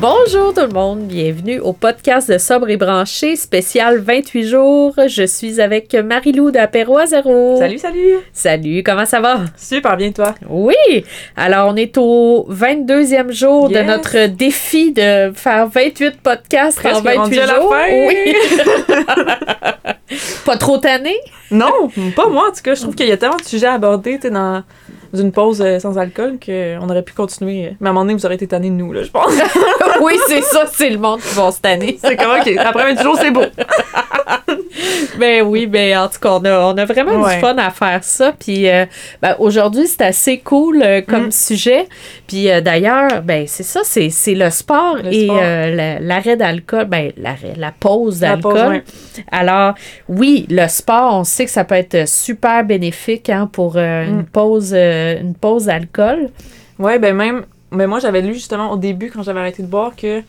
Bonjour tout le monde, bienvenue au podcast de Sobre et Branché, spécial 28 jours. Je suis avec Marie-Lou d'Apéro à zéro. Salut, salut! Salut, comment ça va? Super bien, toi? Oui! Alors, on est au 22e jour de notre défi de faire 28 podcasts en Presque 28 rendu à la jours. fin. Oui! Pas trop tanné? Non, pas moi en tout cas. Je trouve qu'il y a tellement de sujets à aborder dans une pause euh, sans alcool qu'on aurait pu continuer. Mais à un moment donné, vous aurez été tannés de nous, là, je pense. oui, c'est ça, c'est le monde qui va se tanner. C'est comme, OK, après 20 jours, c'est beau. Ben oui, ben en tout cas, on a, on a vraiment Ouais. du fun à faire ça. Puis euh, ben, aujourd'hui, c'est assez cool euh, comme Mm. sujet. Puis euh, d'ailleurs, ben c'est ça, c'est, c'est le sport Le et l'arrêt d'alcool, ben l'arrêt, la pause La d'alcool. pause, ouais. Alors oui, le sport, on sait que ça peut être super bénéfique hein, pour euh, une Mm. pause, une pause d'alcool. Ouais, ben même. Mais moi, j'avais lu justement au début, quand j'avais arrêté de boire, que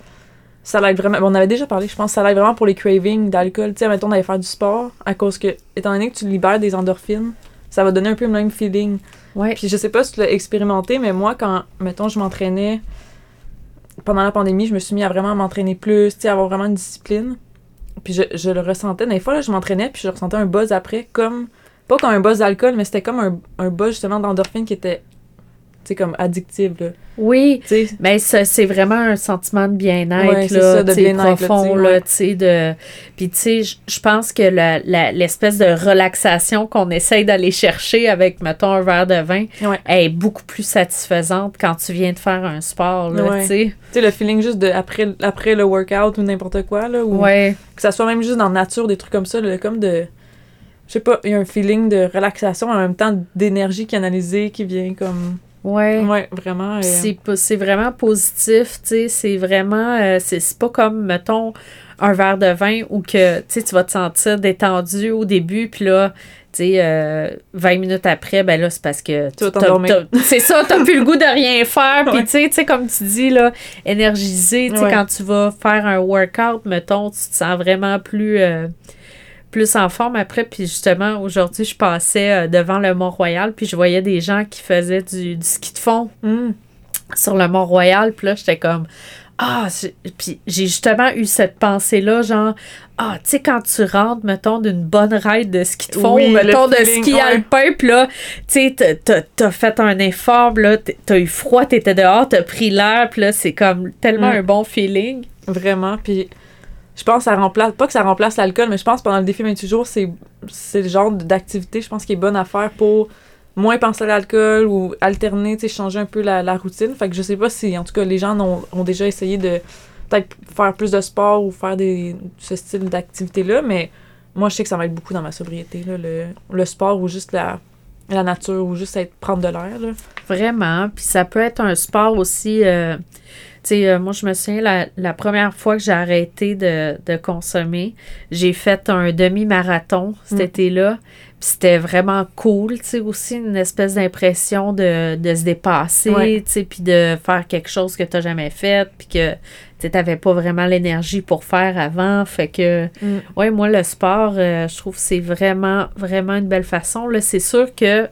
ça l'aide vraiment. on avait déjà parlé, je pense, ça l'aide vraiment pour les cravings d'alcool. Tu sais, mettons, d'aller faire du sport, à cause que, étant donné que tu libères des endorphines, ça va donner un peu le même feeling. Ouais. Puis je sais pas si tu l'as expérimenté, mais moi, quand, mettons, je m'entraînais pendant la pandémie, je me suis mis à vraiment m'entraîner plus, tu sais, avoir vraiment une discipline. Puis je, je le ressentais. Des fois, là, je m'entraînais, puis je ressentais un buzz après, comme. Pas comme un buzz d'alcool, mais c'était comme un, un buzz justement d'endorphine qui était, sais, comme addictif, là. Oui, Tu sais, Ben, c'est vraiment un sentiment de bien-être, Ouais, là, de là, profond, là, tu sais, de... Puis, tu sais, je- pense que l'espèce de relaxation qu'on essaye d'aller chercher avec, mettons, un verre de vin, Ouais. elle est beaucoup plus satisfaisante quand tu viens de faire un sport, là, Ouais. tu sais. tu sais, le feeling juste de après, après le workout ou n'importe quoi, là. Ou que ça soit même juste dans la nature, des trucs comme ça, là, comme de. Je sais pas, il y a un feeling de relaxation en même temps d'énergie canalisée qui vient comme. Ouais. Ouais, vraiment. euh, C'est vraiment positif, tu sais, c'est vraiment, euh, c'est c'est pas comme, mettons, un verre de vin où que, tu sais, tu vas te sentir détendu au début, puis là, tu sais, euh, 20 minutes après, ben là, c'est parce que... Tu vas t'as- t'endormir. t'as- C'est ça, t'as plus le goût de rien faire, puis tu sais, tu sais, comme tu dis, là, énergisé, tu sais, Ouais. quand tu vas faire un workout, mettons, tu te sens vraiment plus... plus en forme après. Puis justement, aujourd'hui, je passais euh, devant le Mont-Royal, puis je voyais des gens qui faisaient du, du ski de fond hmm. sur le Mont-Royal. Puis là, j'étais comme, ah, puis j'ai justement eu cette pensée-là, genre, ah, tu sais, quand tu rentres, mettons, d'une bonne ride de ski de fond, Oui, mettons, de feeling, ski ouais. alpin, puis là, tu sais, t'as- fait un effort, là, t'as eu froid, t'étais dehors, t'as pris l'air, puis là, c'est comme tellement Mm. un bon feeling. Vraiment. Puis je pense que ça remplace. Pas que ça remplace l'alcool, mais je pense que pendant le défi 28 jours, c'est c'est le genre d'activité, je pense, qui est bonne à faire pour moins penser à l'alcool ou alterner, tu sais, changer un peu la, la routine. Fait que je sais pas si, en tout cas, les gens ont, ont déjà essayé de peut-être faire plus de sport ou faire des, ce style d'activité-là, mais moi, je sais que ça être beaucoup dans ma sobriété, là, le, le sport ou juste la, la nature ou juste être, prendre de l'air. là. Vraiment. Puis ça peut être un sport aussi. euh, sais, euh, moi, je me souviens, la, la première fois que j'ai arrêté de, de consommer, j'ai fait un demi-marathon cet Mm. été-là. Puis c'était vraiment cool, tu sais, aussi une espèce d'impression de, de se dépasser, Ouais. tu sais, puis de faire quelque chose que tu n'as jamais fait, puis que tu n'avais pas vraiment l'énergie pour faire avant. Fait que, Mm. ouais, moi, le sport, euh, je trouve que c'est vraiment, vraiment une belle façon. Là, c'est sûr que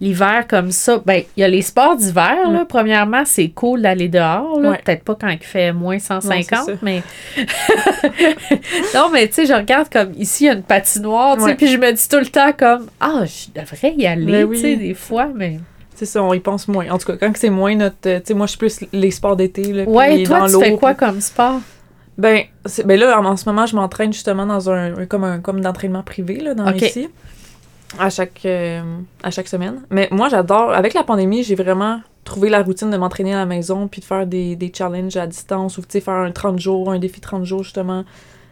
l'hiver comme ça, ben, il y a les sports d'hiver, là. Premièrement, c'est cool d'aller dehors, là. Ouais. Peut-être pas quand il fait moins 150, Non, c'est ça. mais. non, mais tu sais, je regarde comme ici, il y a une patinoire, tu sais, puis je me dis tout le temps comme, ah, je devrais y aller, tu oui. sais, des fois, mais. C'est ça, on y pense moins. En tout cas, quand c'est moins notre. Tu sais, moi, je suis plus les sports d'été. Là, Ouais, toi, dans tu l'eau, fais quoi puis- comme sport? Ben, c'est- ben là, en, en ce moment, je m'entraîne justement dans un, un- comme un comme d'entraînement privé là, dans Ok. ici. À chaque, euh, à chaque semaine. Mais moi, j'adore. Avec la pandémie, j'ai vraiment trouvé la routine de m'entraîner à la maison puis de faire des, des challenges à distance ou tu sais, faire un 30 jours, un défi 30 jours justement.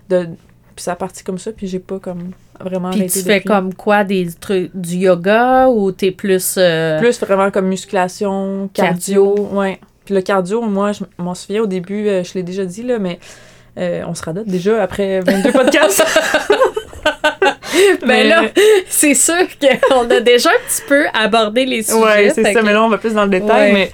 De, puis ça a parti comme ça, puis j'ai pas comme vraiment Puis arrêté tu fais depuis. comme quoi, des trucs, du yoga ou t'es plus. euh, Plus vraiment comme musculation, cardio. Ouais. Puis le cardio, moi, je m'en souviens au début, euh, je l'ai déjà dit, là, mais euh, on se radote déjà après 22 podcasts. Mais là, c'est sûr qu'on a déjà un petit peu abordé les sujets. Ouais, c'est ça, que- mais là, on va plus dans le détail. Ouais. Mais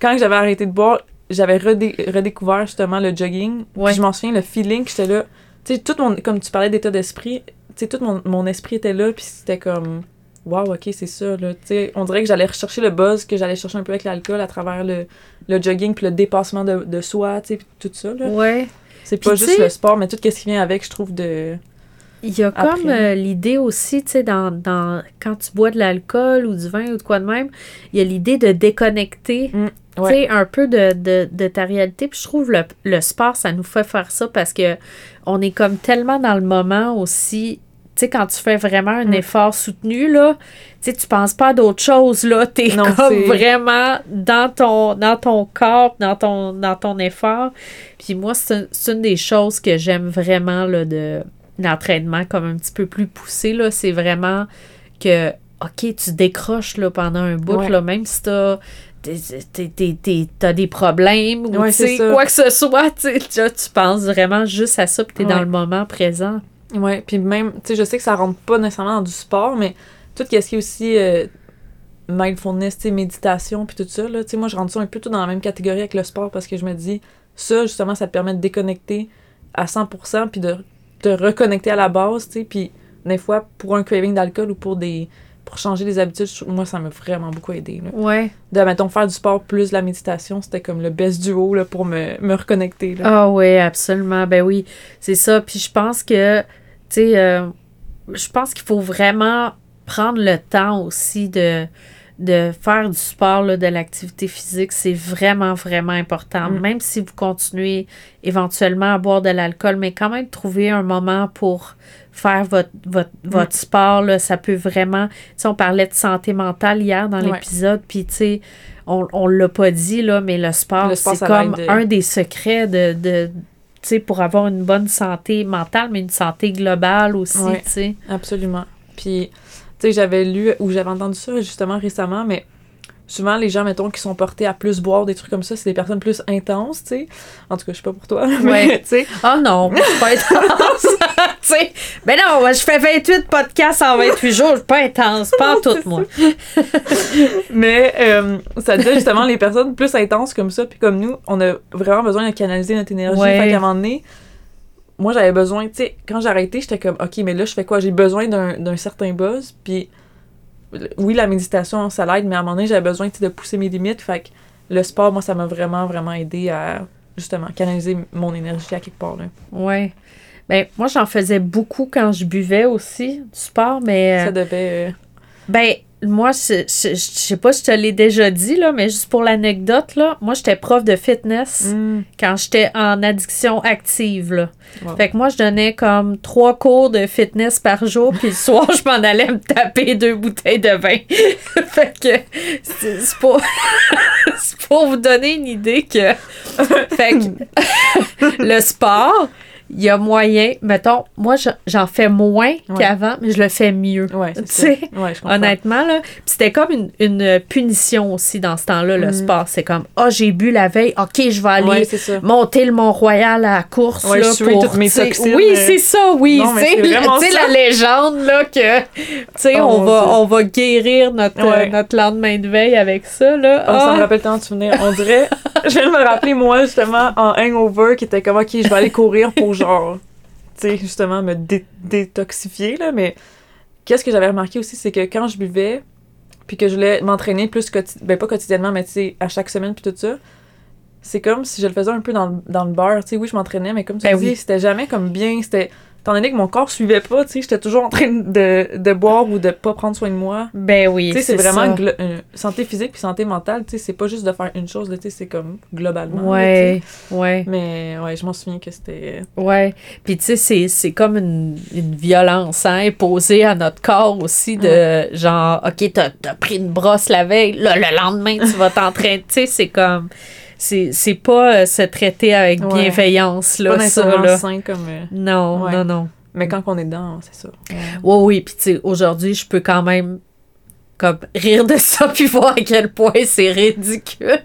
quand j'avais arrêté de boire, j'avais redé- redécouvert justement le jogging. Ouais. je m'en souviens, le feeling que j'étais là. Tu sais, tout mon. Comme tu parlais d'état d'esprit, tu sais, tout mon, mon esprit était là, puis c'était comme. Waouh, ok, c'est ça, là. Tu sais, on dirait que j'allais rechercher le buzz que j'allais chercher un peu avec l'alcool à travers le, le jogging, puis le dépassement de, de soi, tu sais, puis tout ça, là. Ouais. C'est pas juste le sport, mais tout ce qui vient avec, je trouve, de. Il y a Après. comme euh, l'idée aussi, tu sais, dans, dans, quand tu bois de l'alcool ou du vin ou de quoi de même, il y a l'idée de déconnecter, Mm, tu sais, un peu de, de, de ta réalité. Puis je trouve le, le sport, ça nous fait faire ça parce que on est comme tellement dans le moment aussi. Tu sais, quand tu fais vraiment un Mm. effort soutenu, là, tu sais, tu penses pas à d'autres choses, là. T'es Non, comme vraiment dans ton, dans ton corps, dans ton, dans ton effort. Puis moi, c'est c'est une des choses que j'aime vraiment, là, de l'entraînement comme un petit peu plus poussé, là. C'est vraiment que, OK, tu décroches, là, pendant un bout, Ouais. là, même si t'as... t'es- t'es- t'es- t'es- T'as des problèmes ou Ouais, quoi que ce soit, tu sais, là, tu penses vraiment juste à ça, puis t'es dans le moment présent. Ouais, puis même, tu sais, je sais que ça rentre pas nécessairement dans du sport, mais tout ce qui est aussi euh, mindfulness, méditation, puis tout ça, là, tu sais, moi, je rentre ça un peu tout dans la même catégorie avec le sport parce que je me dis, ça, justement, ça te permet de déconnecter à 100% puis de te reconnecter à la base, tu sais, puis des fois, pour un craving d'alcool ou pour des pour changer des habitudes, moi, ça m'a vraiment beaucoup aidé, là. Ouais. De, mettons, faire du sport plus de la méditation, c'était comme le best duo, là, pour me, me reconnecter, là. Ah oui, absolument. Ben oui, c'est ça. Puis je pense que, tu sais, euh, je pense qu'il faut vraiment prendre le temps aussi de, de faire du sport, là, de l'activité physique. C'est vraiment, vraiment important. Mm. Même si vous continuez éventuellement à boire de l'alcool, mais quand même trouver un moment pour faire votre, votre, votre sport, là, ça peut vraiment... Tu sais, on parlait de santé mentale hier dans Ouais. l'épisode, puis tu sais, on, on l'a pas dit, là, mais le sport, c'est comme de- un des secrets de, de pour avoir une bonne santé mentale, mais une santé globale aussi, Ouais. tu sais. Absolument. Puis, tu sais, j'avais lu ou j'avais entendu ça justement récemment, mais souvent, les gens, mettons, qui sont portés à plus boire, des trucs comme ça, c'est des personnes plus intenses, tu sais. En tout cas, je sais pas pour toi, mais Ouais. tu sais. Oh non, je suis pas intense. tu sais, ben non, moi, je fais 28 podcasts en 28 jours, je suis pas intense, pas en tout, moi. Mais euh, ça disait justement les personnes plus intenses comme ça, puis comme nous, on a vraiment besoin de canaliser notre énergie. Ouais. Fait qu'à un moment donné, moi, j'avais besoin, tu sais, quand j'ai arrêté, j'étais comme, OK, mais là, je fais quoi? J'ai besoin d'un d'un certain buzz, puis oui, la méditation, ça l'aide, mais à un moment donné, j'avais besoin, tu sais, de pousser mes limites. Fait que le sport, moi, ça m'a vraiment, vraiment aidé à, justement, canaliser mon énergie à quelque part, là. Ouais. Ben, moi, j'en faisais beaucoup quand je buvais aussi, du sport, mais. euh, Ça devait... euh, Ben, moi, je, je, je sais pas si je te l'ai déjà dit, là, mais juste pour l'anecdote, là, moi, j'étais prof de fitness hmm, quand j'étais en addiction active, là. wow. Fait que moi, je donnais comme trois cours de fitness par jour, puis le soir, je m'en allais me taper deux bouteilles de vin. fait que c'est pour... c'est pour vous donner une idée que... fait que le sport, il y a moyen... Mettons, moi, je- j'en fais moins Ouais. qu'avant, mais je le fais mieux. Ouais, c'est Ouais. Honnêtement, là. Puis c'était comme une, une punition aussi dans ce temps-là, le Mhm. sport. C'est comme, ah, j'ai bu la veille, OK, je vais aller Ouais, monter le Mont-Royal à la course, là, pour... toutes mes toxines, Oui, euh. c'est ça, oui. C'est la légende, là, que, tu sais, Oh, on, va, on va guérir notre, euh, notre lendemain de veille avec ça, là. Oh, Ça me rappelle tant de souvenirs. On dirait, je viens de me rappeler, moi, justement, en hangover, qui était comme, OK, je vais aller courir pour genre, tu sais, justement, me dé- détoxifier, là. Mais qu'est-ce que j'avais remarqué aussi, c'est que quand je buvais, puis que je voulais m'entraîner plus, ben pas quotidiennement, mais tu sais, à chaque semaine, puis tout ça, c'est comme si je le faisais un peu dans le, dans le bar. Tu sais, oui, je m'entraînais, mais comme tu Ben dis, oui. c'était jamais comme bien. C'était. Étant donné que mon corps suivait pas, tu sais, j'étais toujours en train de, de boire ou de pas prendre soin de moi. Ben oui, Tu sais, c'est vraiment ça. euh, santé physique puis santé mentale, tu sais, c'est pas juste de faire une chose, là, tu sais, c'est comme globalement. là, Ouais, tu ouais. Mais ouais, je m'en souviens que c'était. Ouais. Puis, tu sais, c'est- c'est comme une, une violence hein, imposée à notre corps aussi de genre, OK, t'as as pris une brosse la veille, là, le lendemain, tu vas t'entraîner. tu sais, c'est comme. C'est pas euh, se traiter avec Ouais. bienveillance, là, pas ça, là. sain comme. euh, Non, Ouais. non, non. Mais quand on est dedans, c'est ça. Ouais. Oui, oui. Puis, tu sais, aujourd'hui, je peux quand même comme rire de ça puis voir à quel point c'est ridicule.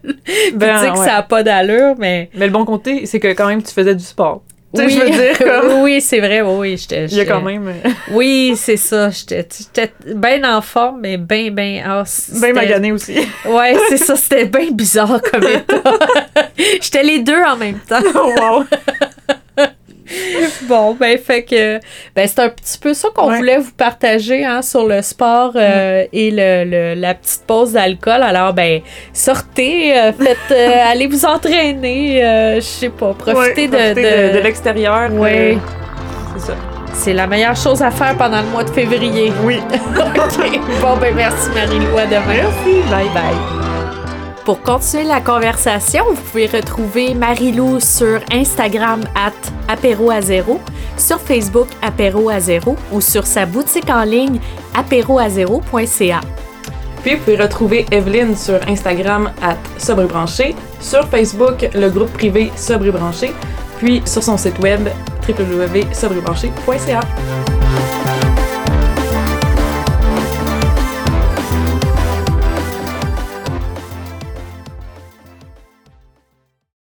Ben, tu sais que ouais. ça a pas d'allure, mais Mais le bon côté, c'est que quand même, tu faisais du sport. Oui, je veux dire, comme. oui, c'est vrai, oui, j'étais- Il y a quand même. euh, Oui, c'est ça. J'étais bien en forme, mais bien, bien. c'était- Bien magané aussi. Ouais, c'est ça. C'était bien bizarre comme état. J'étais les deux en même temps. oh, wow. Bon, ben, fait que. Ben, c'est un petit peu ça qu'on Ouais. voulait vous partager hein, sur le sport euh, et le, le- la petite pause d'alcool. Alors, ben, sortez, euh, faites. euh, allez vous entraîner. Je sais pas, profitez Ouais, de. de- de, l'extérieur. Euh, c'est ça. C'est la meilleure chose à faire pendant le mois de février. Oui. OK. Bon, ben, merci Marie-Lou. À demain. Merci. Bye bye. Pour continuer la conversation, vous pouvez retrouver Marie-Lou sur Instagram at apéro à zéro, sur Facebook apéro à zéro ou sur sa boutique en ligne apéroazéro.ca. Puis vous pouvez retrouver Evelyne sur Instagram à Sobre et Branché, sur Facebook le groupe privé Sobre Branché, puis sur son site web www.sobrebranché.ca.